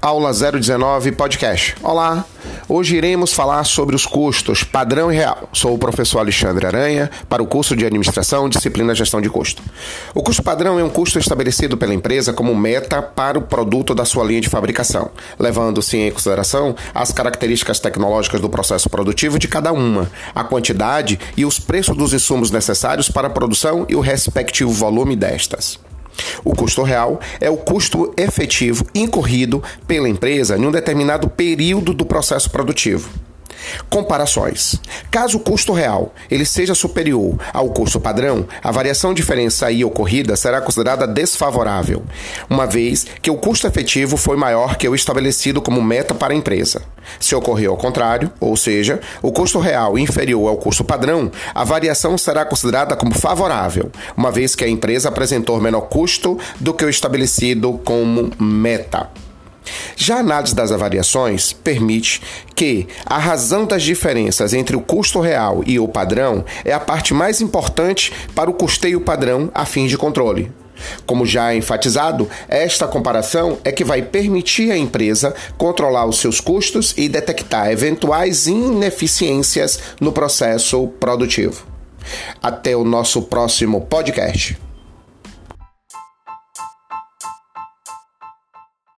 Aula 019 Podcast. Olá! Hoje iremos falar sobre os custos padrão e real. Sou o professor Alexandre Aranha para o curso de Administração, Disciplina Gestão de Custo. O custo padrão é um custo estabelecido pela empresa como meta para o produto da sua linha de fabricação, levando-se em consideração as características tecnológicas do processo produtivo de cada uma, a quantidade e os preços dos insumos necessários para a produção e o respectivo volume destas. O custo real é o custo efetivo incorrido pela empresa em um determinado período do processo produtivo. Comparações. Caso o custo real ele seja superior ao custo padrão, a variação diferença aí ocorrida será considerada desfavorável, uma vez que o custo efetivo foi maior que o estabelecido como meta para a empresa. Se ocorrer ao contrário, ou seja, o custo real inferior ao custo padrão, a variação será considerada como favorável, uma vez que a empresa apresentou menor custo do que o estabelecido como meta. Já a análise das avaliações permite que a razão das diferenças entre o custo real e o padrão é a parte mais importante para o custeio padrão a fim de controle. Como já é enfatizado, esta comparação é que vai permitir à empresa controlar os seus custos e detectar eventuais ineficiências no processo produtivo. Até o nosso próximo podcast.